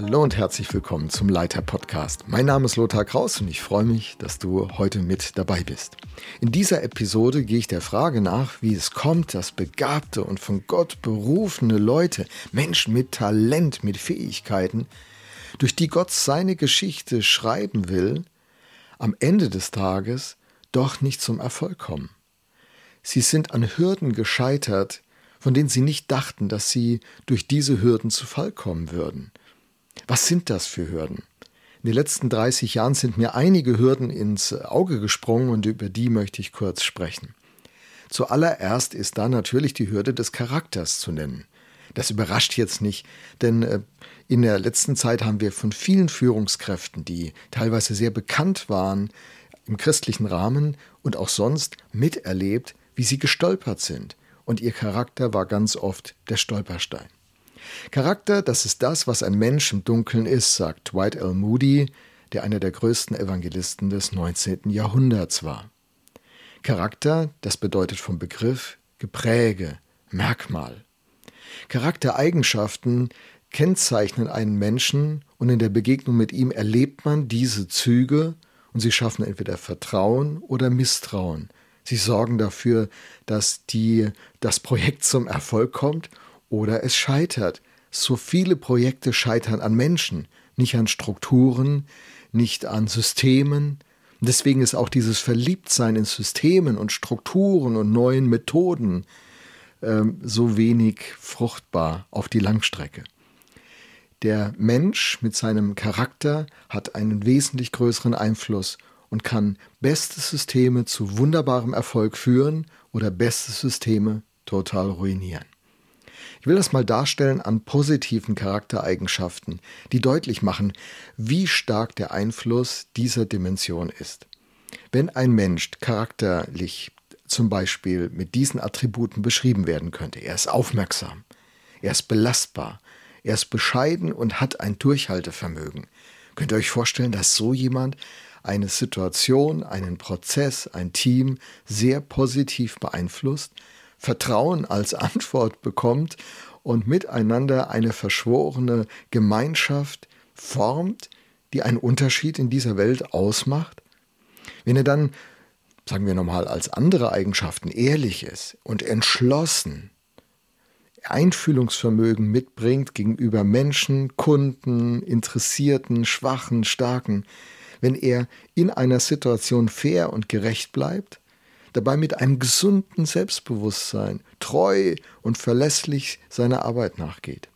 Hallo und herzlich willkommen zum Leiter Podcast. Mein Name ist Lothar Kraus und ich freue mich, dass du heute mit dabei bist. In dieser Episode gehe ich der Frage nach, wie es kommt, dass begabte und von Gott berufene Leute, Menschen mit Talent, mit Fähigkeiten, durch die Gott seine Geschichte schreiben will, am Ende des Tages doch nicht zum Erfolg kommen. Sie sind an Hürden gescheitert, von denen sie nicht dachten, dass sie durch diese Hürden zu Fall kommen würden. Was sind das für Hürden? In den letzten 30 Jahren sind mir einige Hürden ins Auge gesprungen und über die möchte ich kurz sprechen. Zuallererst ist da natürlich die Hürde des Charakters zu nennen. Das überrascht jetzt nicht, denn äh, in der letzten Zeit haben wir von vielen Führungskräften, die teilweise sehr bekannt waren im christlichen Rahmen und auch sonst miterlebt, wie sie gestolpert sind. Und ihr Charakter war ganz oft der Stolperstein. Charakter, das ist das, was ein Mensch im Dunkeln ist, sagt Dwight L. Moody, der einer der größten Evangelisten des 19. Jahrhunderts war. Charakter, das bedeutet vom Begriff Gepräge, Merkmal. Charaktereigenschaften kennzeichnen einen Menschen und in der Begegnung mit ihm erlebt man diese Züge und sie schaffen entweder Vertrauen oder Misstrauen. Sie sorgen dafür, dass die, das Projekt zum Erfolg kommt oder es scheitert. So viele Projekte scheitern an Menschen, nicht an Strukturen, nicht an Systemen. deswegen ist auch dieses Verliebtsein in Systemen und Strukturen und neuen Methoden ähm, so wenig fruchtbar auf die Langstrecke. Der Mensch mit seinem Charakter hat einen wesentlich größeren Einfluss und kann beste Systeme zu wunderbarem Erfolg führen oder beste Systeme total ruinieren. Ich will das mal darstellen an positiven Charaktereigenschaften, die deutlich machen, wie stark der Einfluss dieser Dimension ist. Wenn ein Mensch charakterlich zum Beispiel mit diesen Attributen beschrieben werden könnte, er ist aufmerksam, er ist belastbar, er ist bescheiden und hat ein Durchhaltevermögen. Könnt ihr euch vorstellen, dass so jemand eine Situation, einen Prozess, ein Team sehr positiv beeinflusst? Vertrauen als Antwort bekommt und miteinander eine verschworene Gemeinschaft formt, die einen Unterschied in dieser Welt ausmacht? Wenn er dann, sagen wir nochmal, als andere Eigenschaften ehrlich ist und entschlossen, Einfühlungsvermögen mitbringt gegenüber Menschen, Kunden, Interessierten, Schwachen, Starken, wenn er in einer Situation fair und gerecht bleibt, dabei mit einem gesunden Selbstbewusstsein treu und verlässlich seiner Arbeit nachgeht.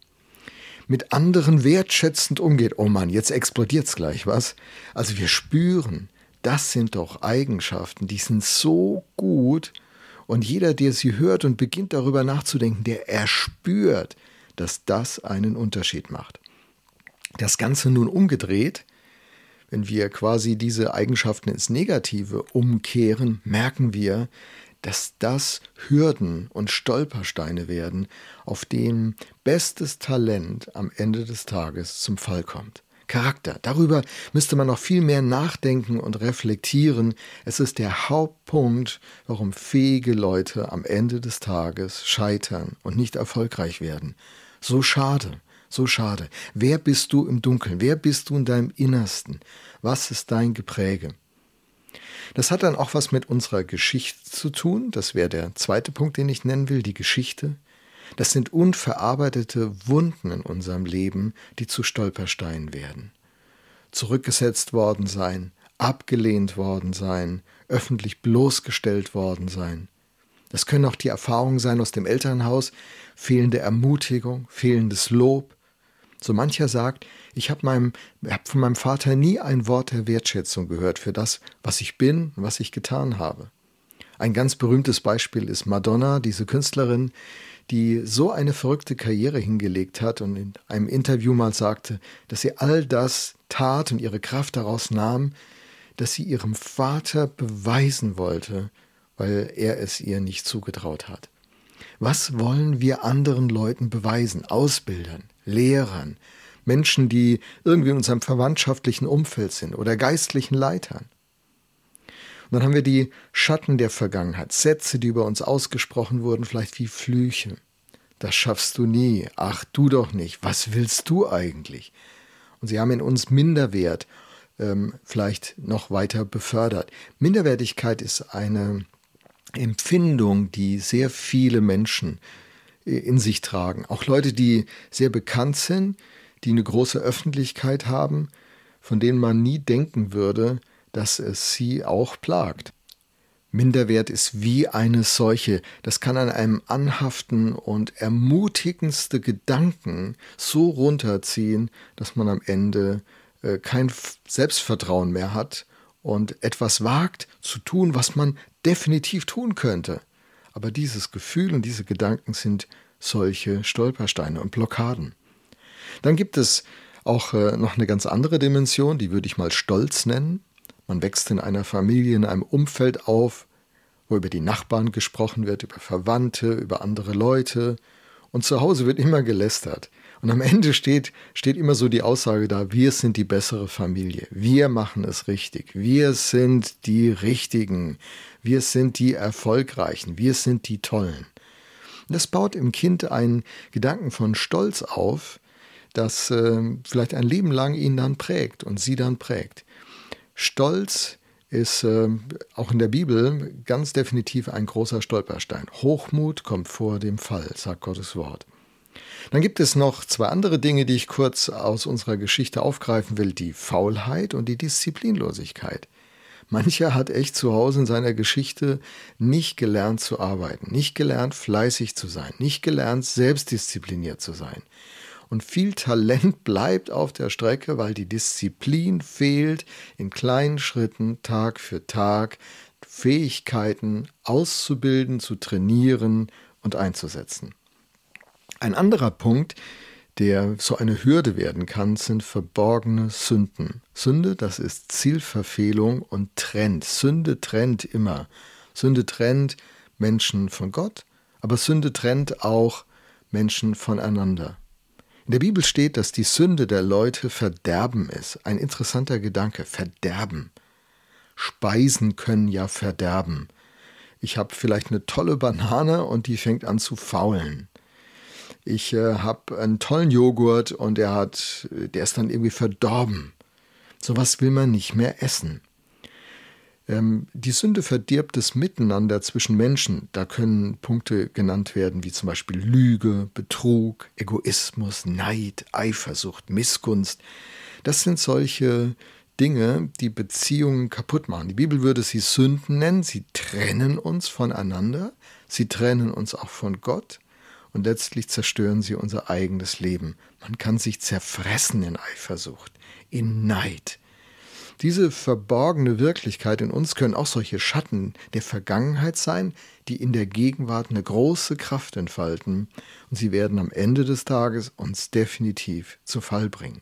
Mit anderen wertschätzend umgeht. Oh Mann, jetzt explodiert's gleich, was? Also wir spüren, das sind doch Eigenschaften, die sind so gut und jeder, der sie hört und beginnt darüber nachzudenken, der erspürt, dass das einen Unterschied macht. Das Ganze nun umgedreht, wenn wir quasi diese Eigenschaften ins Negative umkehren, merken wir, dass das Hürden und Stolpersteine werden, auf denen bestes Talent am Ende des Tages zum Fall kommt. Charakter. Darüber müsste man noch viel mehr nachdenken und reflektieren. Es ist der Hauptpunkt, warum fähige Leute am Ende des Tages scheitern und nicht erfolgreich werden. So schade. So schade. Wer bist du im Dunkeln? Wer bist du in deinem Innersten? Was ist dein Gepräge? Das hat dann auch was mit unserer Geschichte zu tun. Das wäre der zweite Punkt, den ich nennen will, die Geschichte. Das sind unverarbeitete Wunden in unserem Leben, die zu Stolpersteinen werden. Zurückgesetzt worden sein, abgelehnt worden sein, öffentlich bloßgestellt worden sein. Das können auch die Erfahrungen sein aus dem Elternhaus, fehlende Ermutigung, fehlendes Lob, so mancher sagt, ich habe hab von meinem Vater nie ein Wort der Wertschätzung gehört für das, was ich bin was ich getan habe. Ein ganz berühmtes Beispiel ist Madonna, diese Künstlerin, die so eine verrückte Karriere hingelegt hat und in einem Interview mal sagte, dass sie all das tat und ihre Kraft daraus nahm, dass sie ihrem Vater beweisen wollte, weil er es ihr nicht zugetraut hat. Was wollen wir anderen Leuten beweisen? Ausbildern, Lehrern, Menschen, die irgendwie in unserem verwandtschaftlichen Umfeld sind oder geistlichen Leitern. Und dann haben wir die Schatten der Vergangenheit, Sätze, die über uns ausgesprochen wurden, vielleicht wie Flüche. Das schaffst du nie. Ach, du doch nicht. Was willst du eigentlich? Und sie haben in uns Minderwert ähm, vielleicht noch weiter befördert. Minderwertigkeit ist eine Empfindung, die sehr viele Menschen äh, in sich tragen. Auch Leute, die sehr bekannt sind, die eine große Öffentlichkeit haben, von denen man nie denken würde, dass es sie auch plagt. Minderwert ist wie eine Seuche. Das kann an einem anhaften und ermutigendste Gedanken so runterziehen, dass man am Ende äh, kein Selbstvertrauen mehr hat und etwas wagt zu tun, was man definitiv tun könnte. Aber dieses Gefühl und diese Gedanken sind solche Stolpersteine und Blockaden. Dann gibt es auch äh, noch eine ganz andere Dimension, die würde ich mal Stolz nennen. Man wächst in einer Familie, in einem Umfeld auf, wo über die Nachbarn gesprochen wird, über Verwandte, über andere Leute. Und zu Hause wird immer gelästert. Und am Ende steht, steht immer so die Aussage da, wir sind die bessere Familie. Wir machen es richtig. Wir sind die Richtigen. Wir sind die Erfolgreichen. Wir sind die Tollen. das baut im Kind einen Gedanken von Stolz auf, das äh, vielleicht ein Leben lang ihn dann prägt und sie dann prägt. Stolz ist äh, auch in der Bibel ganz definitiv ein großer Stolperstein. Hochmut kommt vor dem Fall, sagt Gottes Wort. Dann gibt es noch zwei andere Dinge, die ich kurz aus unserer Geschichte aufgreifen will, die Faulheit und die Disziplinlosigkeit. Mancher hat echt zu Hause in seiner Geschichte nicht gelernt zu arbeiten, nicht gelernt fleißig zu sein, nicht gelernt selbstdiszipliniert zu sein und viel Talent bleibt auf der Strecke, weil die Disziplin fehlt, in kleinen Schritten Tag für Tag Fähigkeiten auszubilden, zu trainieren und einzusetzen. Ein anderer Punkt, der so eine Hürde werden kann, sind verborgene Sünden. Sünde, das ist Zielverfehlung und trennt. Sünde trennt immer. Sünde trennt Menschen von Gott, aber Sünde trennt auch Menschen voneinander. In der Bibel steht, dass die Sünde der Leute Verderben ist. Ein interessanter Gedanke, Verderben. Speisen können ja verderben. Ich habe vielleicht eine tolle Banane und die fängt an zu faulen. Ich äh, habe einen tollen Joghurt und der hat, der ist dann irgendwie verdorben. Sowas will man nicht mehr essen. Ähm, die Sünde verdirbt das Miteinander zwischen Menschen. Da können Punkte genannt werden wie zum Beispiel Lüge, Betrug, Egoismus, Neid, Eifersucht, Missgunst. Das sind solche Dinge, die Beziehungen kaputt machen. Die Bibel würde sie Sünden nennen. Sie trennen uns voneinander. Sie trennen uns auch von Gott. Und letztlich zerstören sie unser eigenes Leben. Man kann sich zerfressen in Eifersucht, in Neid, diese verborgene Wirklichkeit in uns können auch solche Schatten der Vergangenheit sein, die in der Gegenwart eine große Kraft entfalten und sie werden am Ende des Tages uns definitiv zu Fall bringen.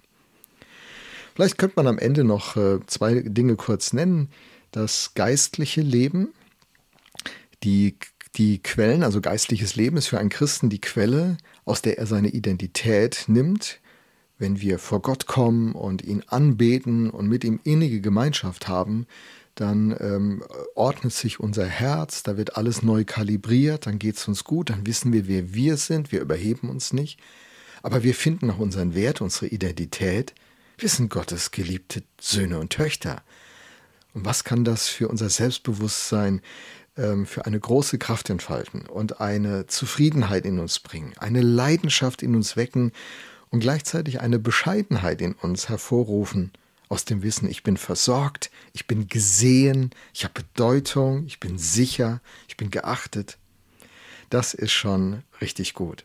Vielleicht könnte man am Ende noch äh, zwei Dinge kurz nennen. Das geistliche Leben, die, die Quellen, also geistliches Leben ist für einen Christen die Quelle, aus der er seine Identität nimmt, wenn wir vor Gott kommen und ihn anbeten und mit ihm innige Gemeinschaft haben, dann ähm, ordnet sich unser Herz, da wird alles neu kalibriert, dann geht es uns gut, dann wissen wir, wer wir sind, wir überheben uns nicht, aber wir finden auch unseren Wert, unsere Identität. Wir sind Gottes geliebte Söhne und Töchter. Und was kann das für unser Selbstbewusstsein, für eine große Kraft entfalten und eine Zufriedenheit in uns bringen, eine Leidenschaft in uns wecken und gleichzeitig eine Bescheidenheit in uns hervorrufen, aus dem Wissen, ich bin versorgt, ich bin gesehen, ich habe Bedeutung, ich bin sicher, ich bin geachtet. Das ist schon richtig gut.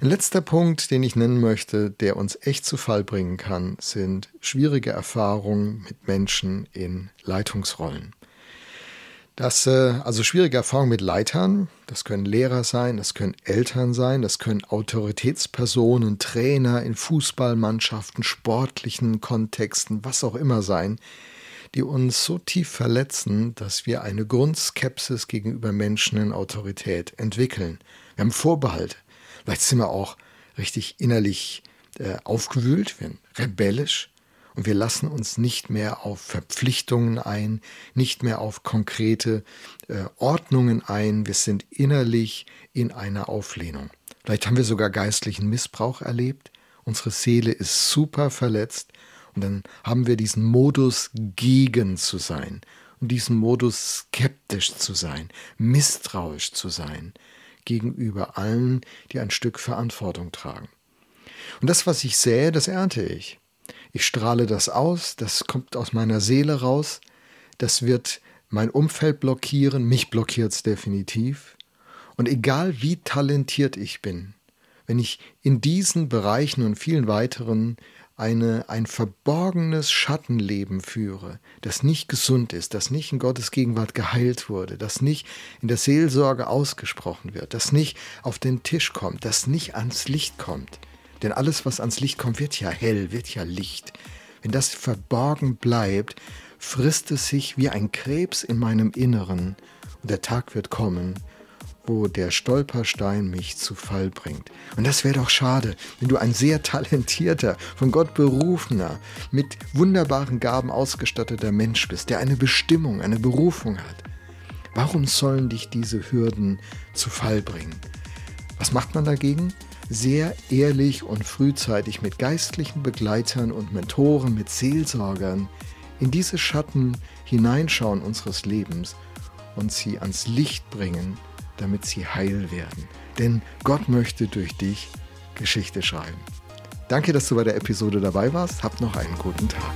Ein letzter Punkt, den ich nennen möchte, der uns echt zu Fall bringen kann, sind schwierige Erfahrungen mit Menschen in Leitungsrollen. Das, äh, also schwierige Erfahrungen mit Leitern, das können Lehrer sein, das können Eltern sein, das können Autoritätspersonen, Trainer in Fußballmannschaften, sportlichen Kontexten, was auch immer sein, die uns so tief verletzen, dass wir eine Grundskepsis gegenüber Menschen in Autorität entwickeln. Wir haben Vorbehalte. Vielleicht sind wir auch richtig innerlich äh, aufgewühlt, wir sind rebellisch und wir lassen uns nicht mehr auf Verpflichtungen ein, nicht mehr auf konkrete äh, Ordnungen ein. Wir sind innerlich in einer Auflehnung. Vielleicht haben wir sogar geistlichen Missbrauch erlebt Unsere Seele ist super verletzt und dann haben wir diesen Modus gegen zu sein und diesen Modus skeptisch zu sein, misstrauisch zu sein gegenüber allen, die ein Stück Verantwortung tragen. Und das, was ich sähe, das ernte ich. Ich strahle das aus, das kommt aus meiner Seele raus, das wird mein Umfeld blockieren, mich blockiert es definitiv. Und egal wie talentiert ich bin, wenn ich in diesen Bereichen und vielen weiteren eine, ein verborgenes Schattenleben führe, das nicht gesund ist, das nicht in Gottes Gegenwart geheilt wurde, das nicht in der Seelsorge ausgesprochen wird, das nicht auf den Tisch kommt, das nicht ans Licht kommt. Denn alles, was ans Licht kommt, wird ja hell, wird ja Licht. Wenn das verborgen bleibt, frisst es sich wie ein Krebs in meinem Inneren und der Tag wird kommen, wo der Stolperstein mich zu Fall bringt. Und das wäre doch schade, wenn du ein sehr talentierter, von Gott berufener, mit wunderbaren Gaben ausgestatteter Mensch bist, der eine Bestimmung, eine Berufung hat. Warum sollen dich diese Hürden zu Fall bringen? Was macht man dagegen? Sehr ehrlich und frühzeitig mit geistlichen Begleitern und Mentoren, mit Seelsorgern in diese Schatten hineinschauen unseres Lebens und sie ans Licht bringen damit sie heil werden. Denn Gott möchte durch dich Geschichte schreiben. Danke, dass du bei der Episode dabei warst. Hab noch einen guten Tag.